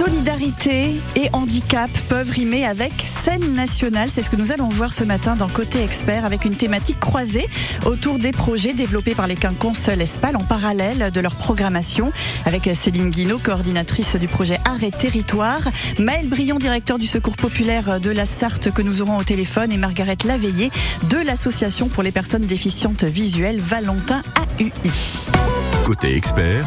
Solidarité et handicap peuvent rimer avec scène nationale. C'est ce que nous allons voir ce matin dans Côté Expert avec une thématique croisée autour des projets développés par les quinconces l'Espal en parallèle de leur programmation avec Céline Guinaud, coordinatrice du projet Arrêt Territoire, Maël Briand, directeur du Secours populaire de la Sarthe que nous aurons au téléphone et Margaret Laveillé de l'association pour les personnes déficientes visuelles Valentin AUI. Côté Expert,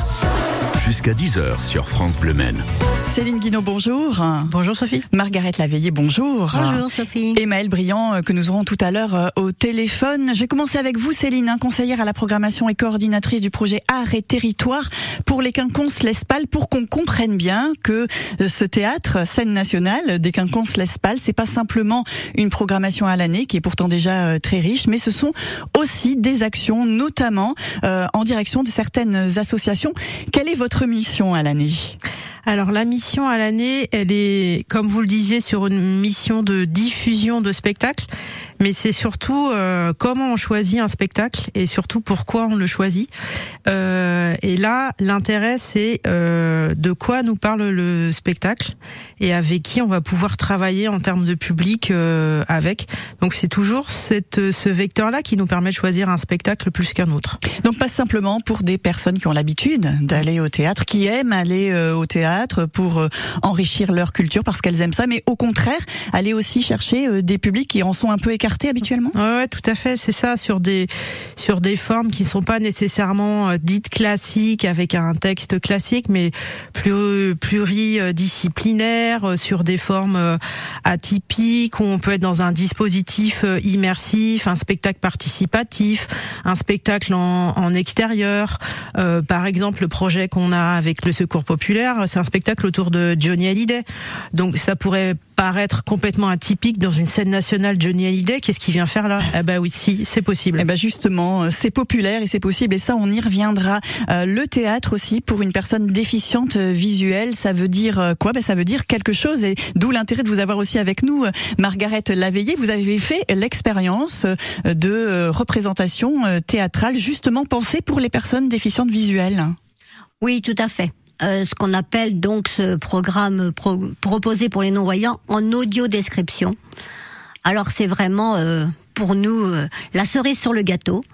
jusqu'à 10h sur France Bleu Maine. Céline Guinaud, bonjour. Bonjour Sophie. Margaret Laveillé, bonjour. Bonjour Sophie. Et Maëlle Briand, euh, que nous aurons tout à l'heure euh, au téléphone. Je vais commencer avec vous, Céline, hein, conseillère à la programmation et coordinatrice du projet Art et Territoire pour les Quinconces L'Espal, pour qu'on comprenne bien que euh, ce théâtre, scène nationale des Quinconces L'Espal, c'est pas simplement une programmation à l'année, qui est pourtant déjà très riche, mais ce sont aussi des actions, notamment en direction de certaines associations. Quelle est votre mission à l'année alors la mission à l'année, elle est, comme vous le disiez, sur une mission de diffusion de spectacles mais c'est surtout euh, comment on choisit un spectacle et surtout pourquoi on le choisit. Euh, et là, l'intérêt, c'est euh, de quoi nous parle le spectacle et avec qui on va pouvoir travailler en termes de public euh, avec. Donc c'est toujours cette, ce vecteur-là qui nous permet de choisir un spectacle plus qu'un autre. Donc pas simplement pour des personnes qui ont l'habitude d'aller au théâtre, qui aiment aller au théâtre pour enrichir leur culture parce qu'elles aiment ça, mais au contraire, aller aussi chercher des publics qui en sont un peu écartés habituellement ouais, tout à fait, c'est ça sur des sur des formes qui ne sont pas nécessairement euh, dites classiques avec un texte classique mais plus pluridisciplinaire euh, sur des formes euh, atypiques où on peut être dans un dispositif immersif, un spectacle participatif, un spectacle en, en extérieur. par exemple, le projet qu'on a avec le Secours populaire, c'est un spectacle autour de Johnny Hallyday. Donc ça pourrait paraître complètement atypique dans une scène nationale Johnny Hallyday. Qu'est-ce qu'il vient faire là? Eh ben oui, si, c'est possible. Eh ben justement, euh, c'est populaire et c'est possible et ça, on y reviendra. Euh, le théâtre aussi pour une personne déficiente euh, visuelle, ça veut dire quoi? Ben ça veut dire quelque chose et d'où l'intérêt de vous avoir aussi avec nous, Margaret Laveillé. Vous avez fait l'expérience de représentation théâtrale justement pensée pour les personnes déficientes visuelles. Oui, tout à fait. Euh, ce qu'on appelle donc ce programme proposé pour les non-voyants en audio description. Alors c'est vraiment euh, pour nous euh, la cerise sur le gâteau,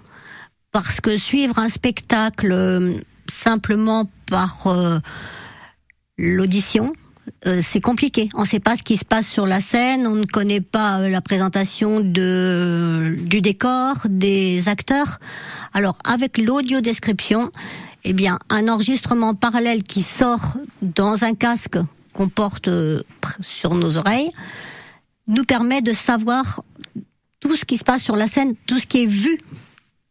parce que suivre un spectacle simplement par l'audition, c'est compliqué. On ne sait pas ce qui se passe sur la scène, on ne connaît pas la présentation de, du décor, des acteurs. Alors avec l'audio description, eh bien, un enregistrement parallèle qui sort dans un casque qu'on porte euh, sur nos oreilles nous permet de savoir tout ce qui se passe sur la scène, tout ce qui est vu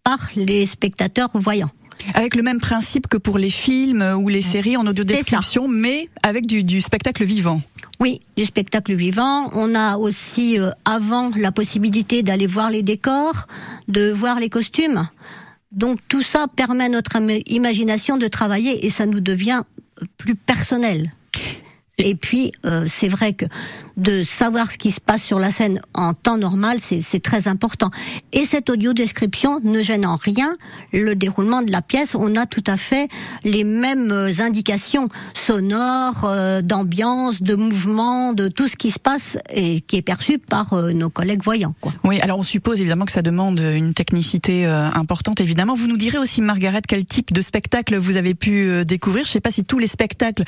par les spectateurs voyants. Avec le même principe que pour les films ou les séries en audio description, mais avec du, spectacle vivant. Oui, du spectacle vivant. On a aussi euh, avant la possibilité d'aller voir les décors, de voir les costumes. Donc tout ça permet à notre imagination de travailler et ça nous devient plus personnel. Et puis, euh, c'est vrai que de savoir ce qui se passe sur la scène en temps normal, c'est très important. Et cette audio description ne gêne en rien le déroulement de la pièce. On a tout à fait les mêmes euh, indications sonores, euh, d'ambiance, de mouvement, de tout ce qui se passe et qui est perçu par nos collègues voyants. Quoi. Oui, alors on suppose évidemment que ça demande une technicité importante. Évidemment, vous nous direz aussi, Margaret, quel type de spectacle vous avez pu découvrir. Je ne sais pas si tous les spectacles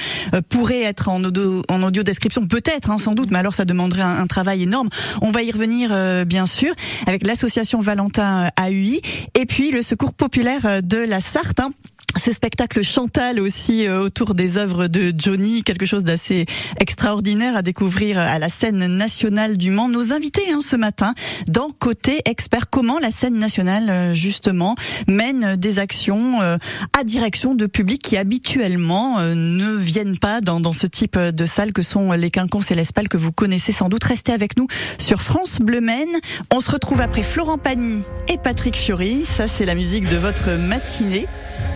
pourraient être en audio en audio description, peut-être, hein, sans doute, mais alors ça demanderait un, travail énorme. On va y revenir, euh, bien sûr, avec l'association Valentin euh, AUI et puis le Secours populaire euh, de la Sarthe. Hein ce spectacle Chantal aussi euh, autour des œuvres de Johnny, quelque chose d'assez extraordinaire à découvrir à la scène nationale du Mans. Nos invités hein, ce matin dans Côté Expert, comment la scène nationale euh, justement mène des actions euh, à direction de publics qui habituellement ne viennent pas dans, ce type de salle que sont les Quinconces et que vous connaissez sans doute. Restez avec nous sur France Bleu Maine. On se retrouve après Florent Pagny et Patrick Fiori. Ça c'est la musique de votre matinée.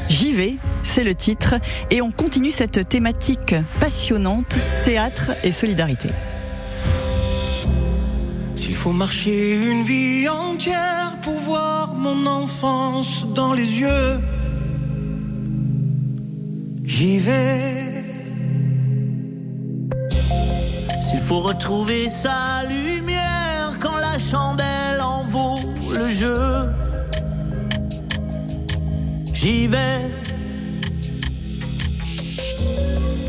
J'y vais, c'est le titre, et on continue cette thématique passionnante, théâtre et solidarité. S'il faut marcher une vie entière pour voir mon enfance dans les yeux, j'y vais. s'il faut retrouver sa lumière quand la chandelle en vaut le jeu, j'y vais.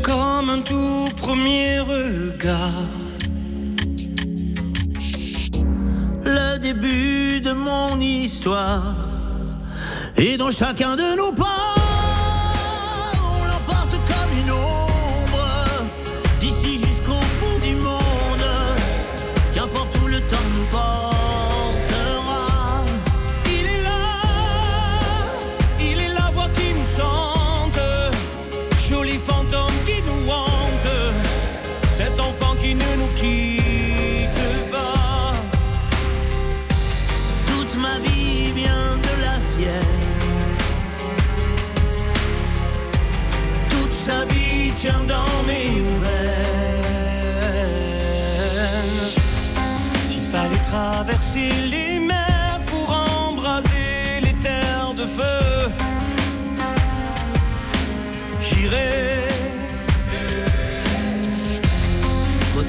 Comme un tout premier regard. Le début de mon histoire. Et dans chacun de nos pas,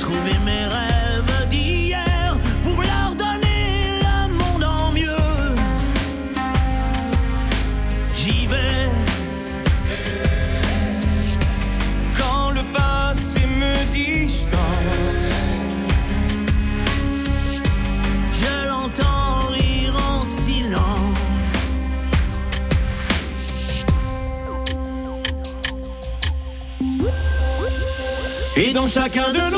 retrouver mes rêves d'hier pour leur donner le monde en mieux. J'y vais. Quand le passé me distance, je l'entends rire en silence. Et dans chacun de nos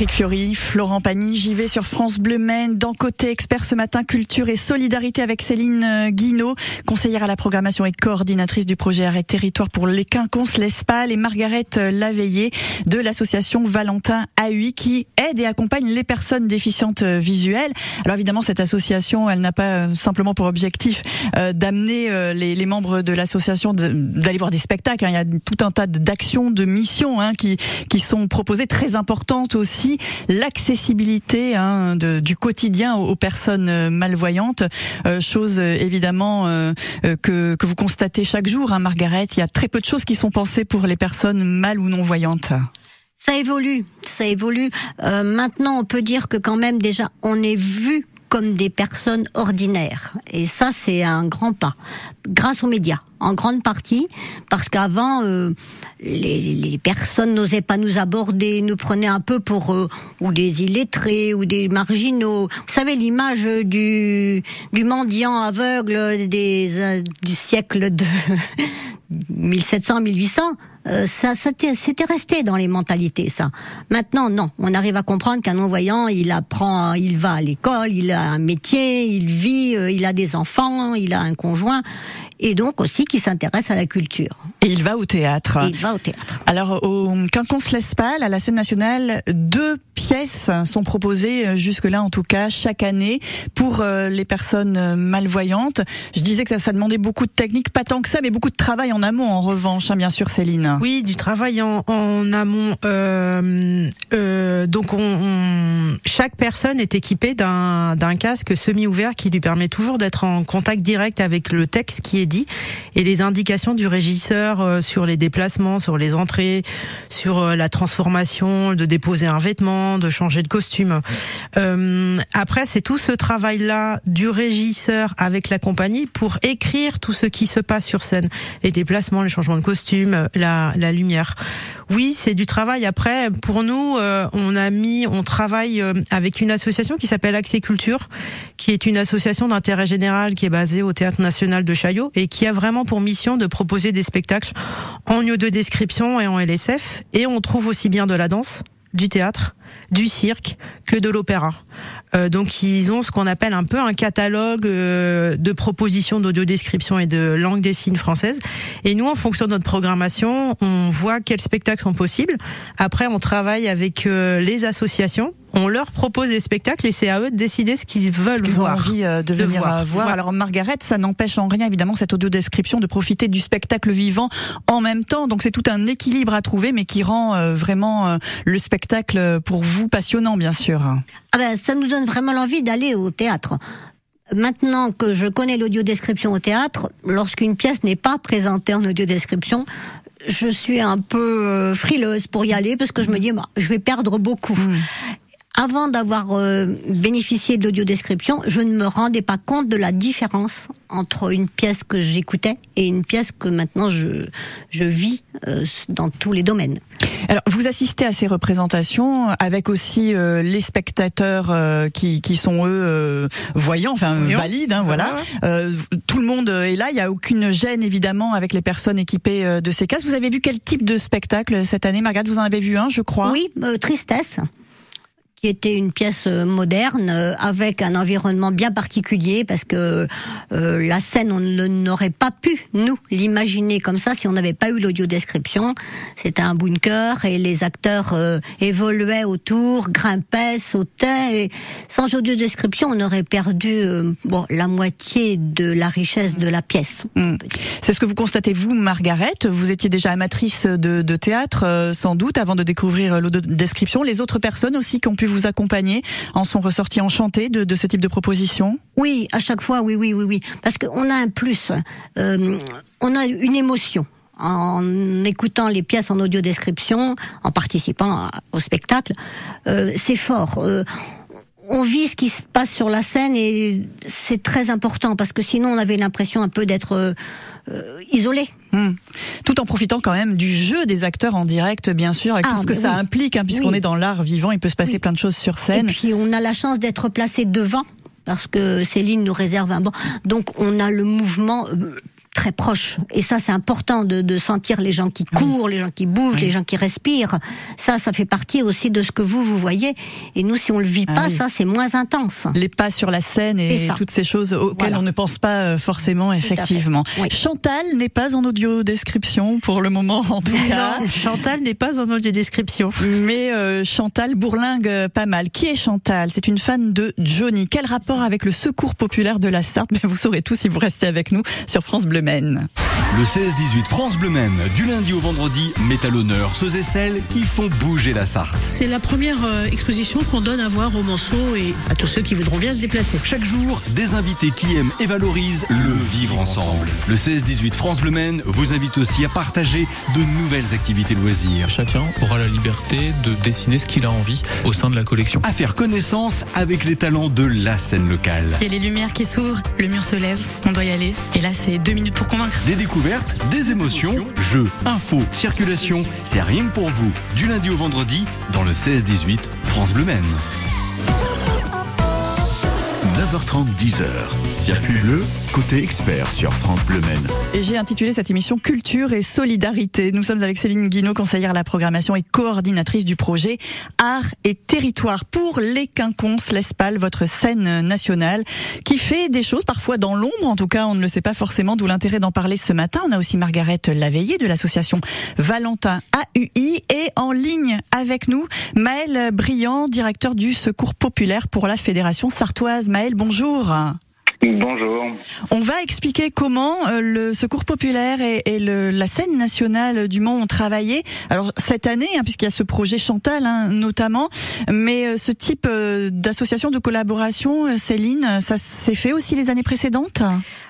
Patrick Fiori, Florent Pagny, j'y vais sur France Bleu Maine, dans Côté Expert ce matin, culture et solidarité avec Céline euh, Guinaud, conseillère à la programmation et coordinatrice du projet Arrêt Territoire pour les quinconces, l'Espal et Margaret euh, Laveillé de l'association Valentin AUI qui aide et accompagne les personnes déficientes euh, visuelles. Alors évidemment, cette association, elle n'a pas simplement pour objectif d'amener les, les membres de l'association d'aller voir des spectacles. hein. Il y a tout un tas d'actions, de missions hein, qui, qui sont proposées, très importantes aussi. L'accessibilité hein, du quotidien aux, aux personnes euh, malvoyantes, euh, chose euh, évidemment euh, euh, que, que vous constatez chaque jour, hein, Margaret. Il y a très peu de choses qui sont pensées pour les personnes mal ou non voyantes. Ça évolue, ça évolue. Euh, maintenant, on peut dire que quand même déjà, on est vu comme des personnes ordinaires. Et ça, c'est un grand pas. Grâce aux médias, en grande partie, parce qu'avant, euh, les, les personnes n'osaient pas nous aborder, nous prenaient un peu pour euh, ou des illettrés ou des marginaux. Vous savez l'image du du mendiant aveugle des euh, du siècle de 1700 1800 euh, ça, ça c'était resté dans les mentalités, ça. Maintenant, non. On arrive à comprendre qu'un non-voyant, il apprend, il va à l'école, il a un métier, il vit, euh, il a des enfants, il a un conjoint, et donc aussi qu'il s'intéresse à la culture. Et il va au théâtre. Et il va au théâtre. Alors au Quinconce l'Espal, à la scène nationale, deux pièces sont proposées euh, jusque-là en tout cas chaque année pour euh, les personnes euh, malvoyantes. Je disais que ça, ça demandait beaucoup de technique, pas tant que ça, mais beaucoup de travail en amont en revanche, hein, bien sûr Céline. Oui, du travail en, en amont. Euh, euh, donc, on, on- chaque personne est équipée d'un d'un casque semi-ouvert qui lui permet toujours d'être en contact direct avec le texte qui est dit et les indications du régisseur euh, sur les déplacements, sur les entrées, sur euh, la transformation, de déposer un vêtement, de changer de costume. Euh, après, c'est tout ce travail-là du régisseur avec la compagnie pour écrire tout ce qui se passe sur scène, les déplacements, les changements de costume, la, lumière. Oui, c'est du travail. Après, pour nous, on a mis, on travaille avec une association qui s'appelle Accès Culture, qui est une association d'intérêt général qui est basée au Théâtre National de Chaillot et qui a vraiment pour mission de proposer des spectacles en audio description et en LSF. Et on trouve aussi bien de la danse, du théâtre, du cirque que de l'opéra. Euh, donc ils ont ce qu'on appelle un peu un catalogue euh, de propositions d'audio-description et de langue des signes française. Et nous, en fonction de notre programmation, on voit quels spectacles sont possibles. Après, on travaille avec euh, les associations. On leur propose des spectacles et c'est à eux de décider ce qu'ils veulent ce qu'ils ont voir. envie euh, de de venir voir. euh, voir. Alors Margaret, ça n'empêche en rien évidemment cette audio description de profiter du spectacle vivant en même temps. Donc c'est tout un équilibre à trouver, mais qui rend euh, vraiment euh, le spectacle euh, pour vous passionnant, bien sûr. Ah ben, ça nous donne vraiment l'envie d'aller au théâtre. Maintenant que je connais l'audio-description au théâtre, lorsqu'une pièce n'est pas présentée en audio-description, je suis un peu euh, frileuse pour y aller parce que je me dis, bah, je vais perdre beaucoup. Avant d'avoir euh, bénéficié de l'audio-description, je ne me rendais pas compte de la différence entre une pièce que j'écoutais et une pièce que maintenant je, je vis euh, dans tous les domaines. Alors, vous assistez à ces représentations avec aussi euh, les spectateurs euh, qui, qui sont eux euh, voyants, enfin valides, hein, voilà. Euh, tout le monde est là. Il n'y a aucune gêne évidemment avec les personnes équipées euh, de ces casques. Vous avez vu quel type de spectacle cette année, Margaret Vous en avez vu un, je crois. Oui, euh, Tristesse, qui était une pièce euh, moderne euh, avec un environnement bien particulier parce que euh, la scène, on n'aurait pas pu, nous, l'imaginer comme ça si on n'avait pas eu l'audio-description. C'était un bunker et les acteurs euh, évoluaient autour, grimpaient, sautaient. Et sans audio-description, on aurait perdu euh, bon, la moitié de la richesse de la pièce. Mm. C'est ce que vous constatez vous, Margaret. Vous étiez déjà amatrice de, de théâtre, sans doute, avant de découvrir l'audio description. Les autres personnes aussi qui ont pu vous accompagner en sont ressorties enchantées de, ce type de proposition? Oui, à chaque fois, oui, oui, oui, oui. Parce qu'on a un plus. Euh, on a une émotion en écoutant les pièces en audio description, en participant au spectacle. Euh, c'est fort. Euh, on vit ce qui se passe sur la scène et c'est très important parce que sinon on avait l'impression un peu d'être euh, euh, isolé. Hmm. Tout en profitant quand même du jeu des acteurs en direct, bien sûr, avec Ah, tout ce que ça oui. implique, hein, puisqu'on Oui. est dans l'art vivant, il peut se passer Oui. plein de choses sur Et scène. puis on a la chance d'être placé devant parce que Céline nous réserve un banc. Donc on a le mouvement euh, très proche. Et ça c'est important de, de sentir les gens qui courent, les gens qui bougent, les gens qui respirent. Ça, ça fait partie aussi de ce que vous vous voyez. Et nous, si on le vit Ah pas, oui. ça c'est moins intense. les pas sur la scène et toutes ces choses auxquelles Voilà. on ne pense pas euh, forcément, effectivement. Chantal n'est pas en audio description pour le moment, en tout cas. Non, Chantal n'est pas en audio description. Mais euh, Chantal bourlingue euh, pas mal. Qui est Chantal? C'est une fan de Johnny. Quel rapport avec le secours populaire de la Sarthe? Ben, Vous saurez tout si vous restez avec nous sur France Bleu Maine. Le 16-18 France Bleu Maine, du lundi au vendredi, met à l'honneur ceux et celles qui font bouger la Sarthe. C'est la première euh, exposition qu'on donne à voir aux Manceaux et à tous ceux qui voudront bien se déplacer. Chaque jour, des invités qui aiment et valorisent le vivre ensemble. Le 16-18 France Bleu Maine vous invite aussi à partager de nouvelles activités loisirs, Chacun aura la liberté de dessiner ce qu'il a envie au sein de la collection. à faire connaissance avec les talents de la scène locale. Il y a les lumières qui s'ouvrent, le mur se lève, on doit y aller. Et là, c'est deux pour convaincre. Des découvertes, des émotions, jeux, infos, circulation, c'est rien pour vous. Du lundi au vendredi, dans le 16-18 France Bleu Maine. 9h30, 10h. Circuit bleu, côté expert sur France Bleu Maine. Et j'ai intitulé cette émission Culture et Solidarité. Nous sommes avec Céline Guinaud, conseillère à la programmation et coordinatrice du projet Art et Territoire pour les Quinconces, l'Espal, votre scène nationale, qui fait des choses parfois dans l'ombre. En tout cas, on ne le sait pas forcément, d'où l'intérêt d'en parler ce matin. On a aussi Margaret Laveillé de l'association Valentin AUI et en ligne avec nous, Maël Briand, directeur du Secours Populaire pour la Fédération Sartoise. Maël, bonjour. Bonjour. On va expliquer comment euh, le Secours populaire et, et le, la scène nationale du Mont ont travaillé. Alors cette année, hein, puisqu'il y a ce projet Chantal hein, notamment, mais euh, ce type euh, d'association de collaboration, euh, Céline, ça s'est fait aussi les années précédentes?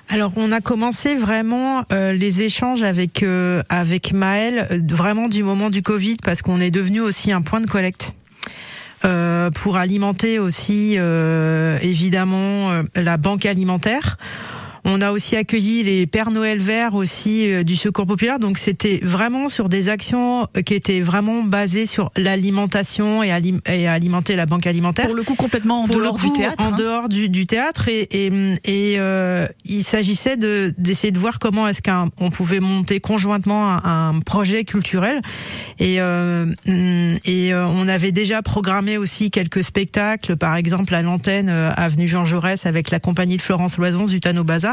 Alors on a commencé vraiment euh, les échanges avec euh, avec Maël euh, vraiment du moment du Covid parce qu'on est devenu aussi un point de collecte. Euh, pour alimenter aussi euh, évidemment euh, la banque alimentaire. On a aussi accueilli les Pères Noël verts aussi euh, du Secours populaire. Donc c'était vraiment sur des actions euh, qui étaient vraiment basées sur l'alimentation et, alim- et alimenter la banque alimentaire. Pour le coup, complètement en Pour dehors du théâtre. En hein. dehors du, du théâtre et, et, et, euh, il s'agissait de d'essayer de voir comment est-ce qu'on pouvait monter conjointement un, un projet culturel et euh, hum, et euh, on avait déjà programmé aussi quelques spectacles, par exemple à l'antenne avenue Jean Jaurès avec la compagnie de Florence Loison Zutano Bazar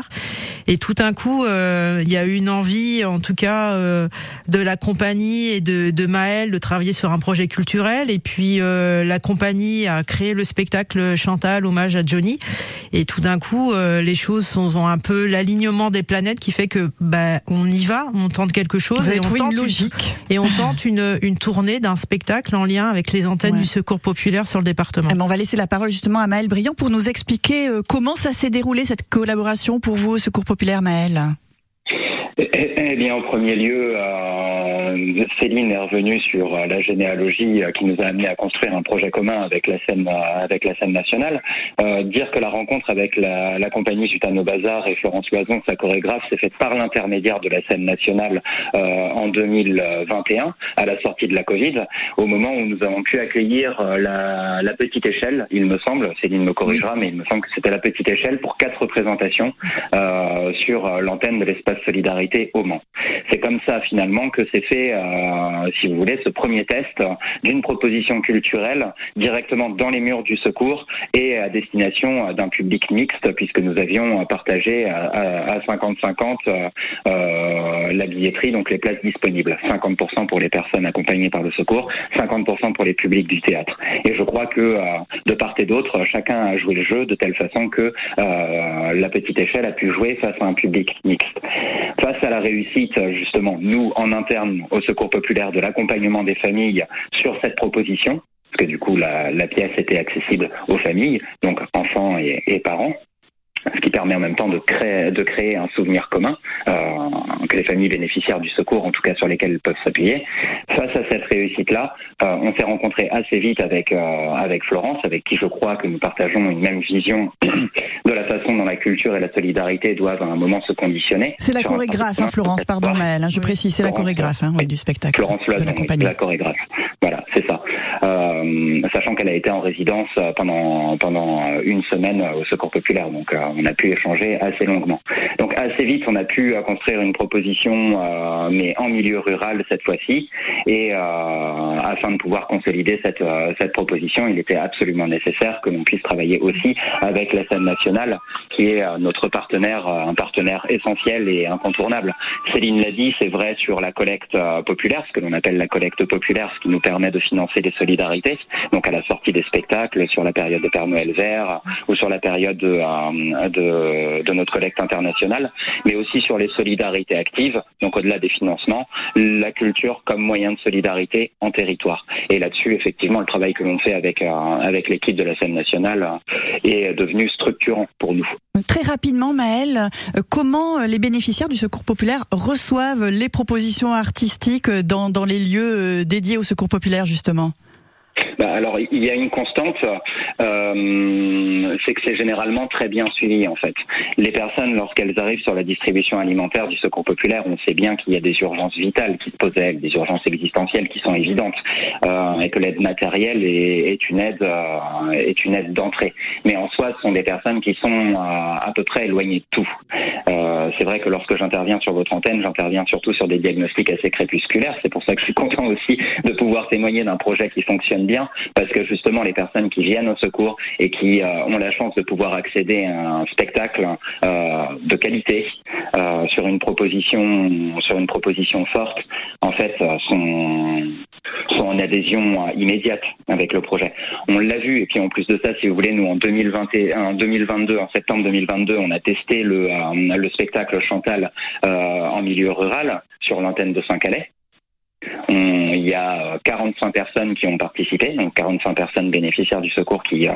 et tout d'un coup euh, il y a eu une envie en tout cas euh, de la compagnie et de, de Maël de travailler sur un projet culturel et puis euh, la compagnie a créé le spectacle Chantal hommage à Johnny et tout d'un coup les choses sont ont un peu l'alignement des planètes qui fait que bah on y va on tente quelque chose Vous et on tente une une- logique. et on tente une, une tournée d'un spectacle en lien avec les antennes Ouais. du secours populaire sur le département. Eh ben, on va laisser la parole justement à Maëlle Briand pour nous expliquer comment ça s'est déroulé cette collaboration pour vous au Secours populaire, Maëlle? Eh, eh bien, en premier lieu, euh, Céline est revenue sur euh, la généalogie euh, qui nous a amené à construire un projet commun avec la scène, euh, avec la scène nationale. Euh, dire que la rencontre avec la, la compagnie Gitano Bazar et Florence Loison, sa chorégraphe, s'est faite par l'intermédiaire de la scène nationale euh, en 2021, à la sortie de la Covid, au moment où nous avons pu accueillir euh, la, la petite échelle, il me semble, Céline me corrigera, mais il me semble que c'était la petite échelle pour quatre représentations euh, sur euh, l'antenne de l'espace Solidarité au Mans. C'est comme ça finalement que s'est fait, euh, si vous voulez, ce premier test d'une proposition culturelle directement dans les murs du secours et à destination euh, d'un public mixte puisque nous avions euh, partagé à, à- à 50-50 euh, euh, la billetterie, donc les places disponibles. 50% pour les personnes accompagnées par le secours, 50% pour les publics du théâtre. Et je crois que de part et d'autre, chacun a joué le jeu de telle façon que la petite échelle a pu jouer face à un public mixte. Face à la réussite, justement, nous, en interne, au Secours populaire, de l'accompagnement des familles sur cette proposition, parce que du coup, la, pièce était accessible aux familles, donc enfants et parents, ce qui permet en même temps de créer, de créer un souvenir commun euh, que les familles bénéficiaires du secours, en tout cas sur lesquelles elles peuvent s'appuyer. Face à cette réussite-là, euh, on s'est rencontré assez vite avec euh, avec Florence, avec qui je crois que nous partageons une même vision de la façon dont la culture et la solidarité doivent à un moment se conditionner. C'est la chorégraphe, hein, Florence, pardon Maëlle, hein, je précise, c'est la chorégraphe hein, oui, du spectacle, Florence de Loison, la compagnie. la chorégraphe. Voilà, c'est ça. Euh, sachant qu'elle a été en résidence euh, pendant euh, une semaine euh, au Secours populaire, donc euh, on a pu échanger assez longuement. Donc assez vite, on a pu euh, construire une proposition, euh, mais en milieu rural cette fois-ci, et euh, afin de pouvoir consolider cette euh, proposition, il était absolument nécessaire que l'on puisse travailler aussi avec la scène nationale, qui est euh, notre partenaire, euh, un partenaire essentiel et incontournable. Céline l'a dit, c'est vrai sur la collecte euh, populaire, ce que l'on appelle la collecte populaire, ce qui nous permet de financer des solidarités, donc à la sortie des spectacles, sur la période de Père Noël vert ou sur la période de, euh, de, notre collecte internationale, mais aussi sur les solidarités actives, donc au-delà des financements, la culture comme moyen de solidarité en territoire. Et là-dessus, effectivement, le travail que l'on fait avec, euh, avec l'équipe de la scène nationale euh, est devenu structurant pour nous. Très rapidement, Maëlle, comment les bénéficiaires du Secours populaire reçoivent les propositions artistiques dans, les lieux dédiés au Secours populaire, justement? Bah, alors, il y a une constante, euh, c'est que c'est généralement très bien suivi en fait. Les personnes, lorsqu'elles arrivent sur la distribution alimentaire du Secours populaire, on sait bien qu'il y a des urgences vitales qui se posent à elles, des urgences existentielles qui sont évidentes, euh, et que l'aide matérielle est, une aide, euh, est une aide d'entrée. Mais en soi, ce sont des personnes qui sont à peu près éloignées de tout. C'est vrai que lorsque j'interviens sur votre antenne, j'interviens surtout sur des diagnostics assez crépusculaires. C'est pour ça que je suis content aussi de pouvoir témoigner d'un projet qui fonctionne bien parce que justement les personnes qui viennent au secours et qui euh, ont la chance de pouvoir accéder à un spectacle euh, de qualité euh, sur une proposition sur une proposition forte, en fait, sont en adhésion immédiate avec le projet. On l'a vu et puis en plus de ça, si vous voulez, nous en 2021, en 2022, en septembre 2022, on a testé le le spectacle Chantal en milieu rural sur l'antenne de Saint-Calais. Il y a euh, 45 personnes qui ont participé, donc 45 personnes bénéficiaires du secours qui, euh,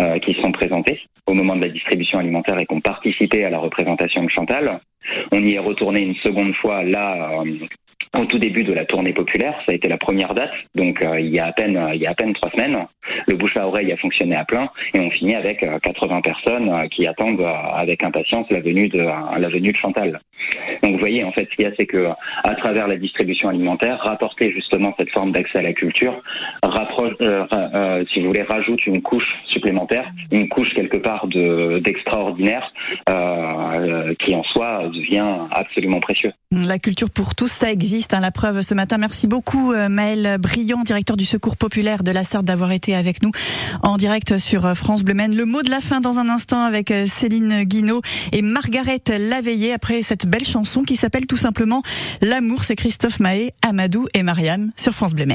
euh, qui sont présentées au moment de la distribution alimentaire et qui ont participé à la représentation de Chantal. On y est retourné une seconde fois là euh, au tout début de la tournée populaire. Ça a été la première date, donc euh, il y a à peine euh, il y a à peine trois semaines. Le bouche à oreille a fonctionné à plein et on finit avec euh, 80 personnes euh, qui attendent euh, avec impatience la venue de euh, la venue de Chantal. Donc vous voyez, en fait, ce qu'il y a, c'est que à travers la distribution alimentaire, rapporter justement cette forme d'accès à la culture, rapproche, euh, euh, si vous voulez, rajoute une couche supplémentaire, une couche quelque part de d'extraordinaire, euh, euh, qui en soi devient absolument précieux. La culture pour tous, ça existe. Hein, la preuve ce matin. Merci beaucoup euh, Maël Brillant, directeur du Secours populaire de la Sarthe, d'avoir été avec nous en direct sur euh, France Bleu Maine. Le mot de la fin dans un instant avec Céline Guinaud et Margaret Laveillé après cette belle chanson qui s'appelle tout simplement L'amour. C'est Christophe Mahé, Amadou et Mariam sur France Bleu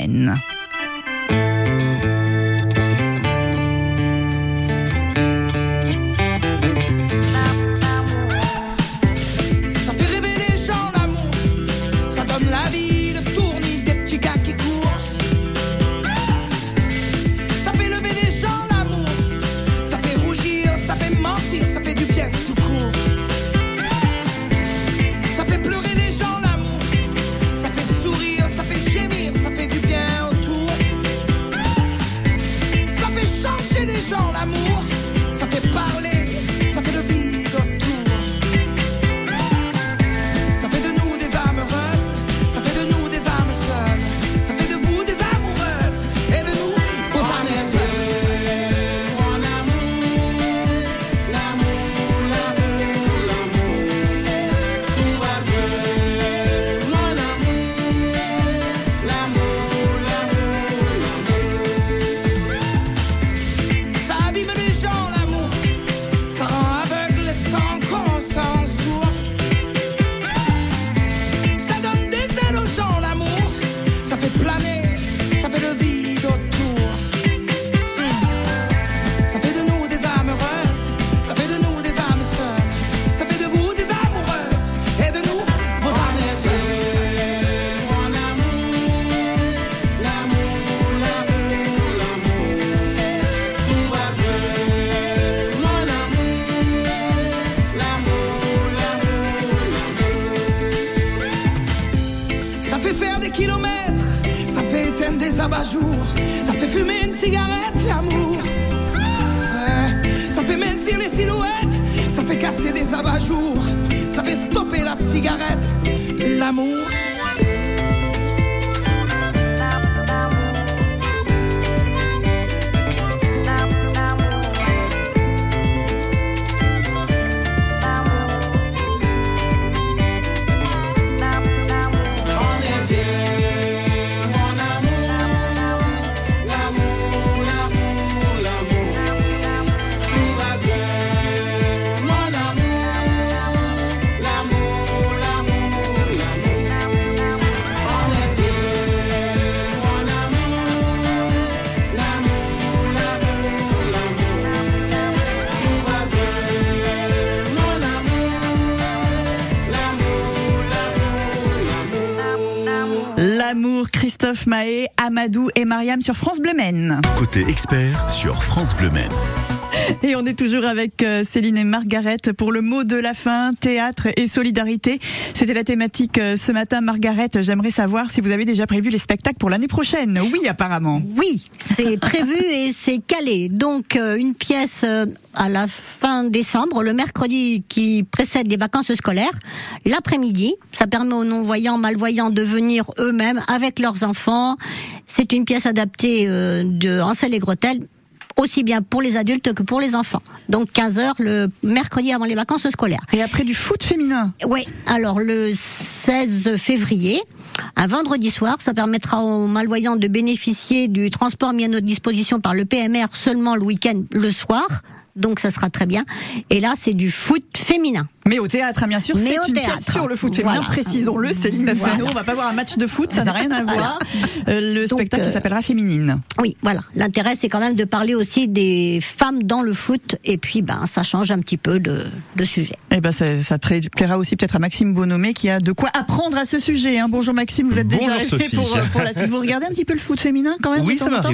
fait faire des kilomètres, ça fait éteindre des abat-jours, ça fait fumer une cigarette, l'amour. Ça fait mincir les silhouettes, ça fait casser des abat-jours, ça fait stopper la cigarette, l'amour. Christophe Amadou et Mariam sur France Bleu Maine. Côté expert sur France Bleu Maine. Et on est toujours avec euh, Céline et Margaret pour le mot de la fin, théâtre et solidarité. C'était la thématique euh, ce matin. Margaret, j'aimerais savoir si vous avez déjà prévu les spectacles pour l'année prochaine. Oui, apparemment. Oui, c'est prévu et c'est calé. Donc euh, une pièce à la fin décembre, le mercredi qui précède les vacances scolaires, l'après-midi. Ça permet aux non-voyants, malvoyants de venir eux-mêmes avec leurs enfants. C'est une pièce adaptée de Ansel et Gretel aussi bien pour les adultes que pour les enfants. Donc 15 heures le mercredi avant les vacances scolaires. Et après du foot féminin. Oui, alors le 16 février, un vendredi soir. Ça permettra aux malvoyants de bénéficier du transport mis à notre disposition par le PMR seulement le week-end, le soir. Donc ça sera très bien. Et là, c'est du foot féminin. Mais au théâtre, hein, bien sûr, Mais c'est au une théâtre. pièce sur le foot féminin, Voilà. précisons-le, Céline Voilà. Fenot. On va pas voir un match de foot, ça n'a rien à voir. Euh, le Donc, spectacle euh, s'appellera Féminine. Oui, voilà. L'intérêt, c'est quand même de parler aussi des femmes dans le foot. Et puis, ben, ça change un petit peu de, de sujet. Eh ben, ça, ça pla- plaira aussi peut-être à Maxime Bonomé qui a de quoi apprendre à ce sujet. hein. Bonjour Maxime, vous êtes déjà arrivé pour, pour la suite. Vous regardez un petit peu le foot féminin quand même Oui, ça m'arrive.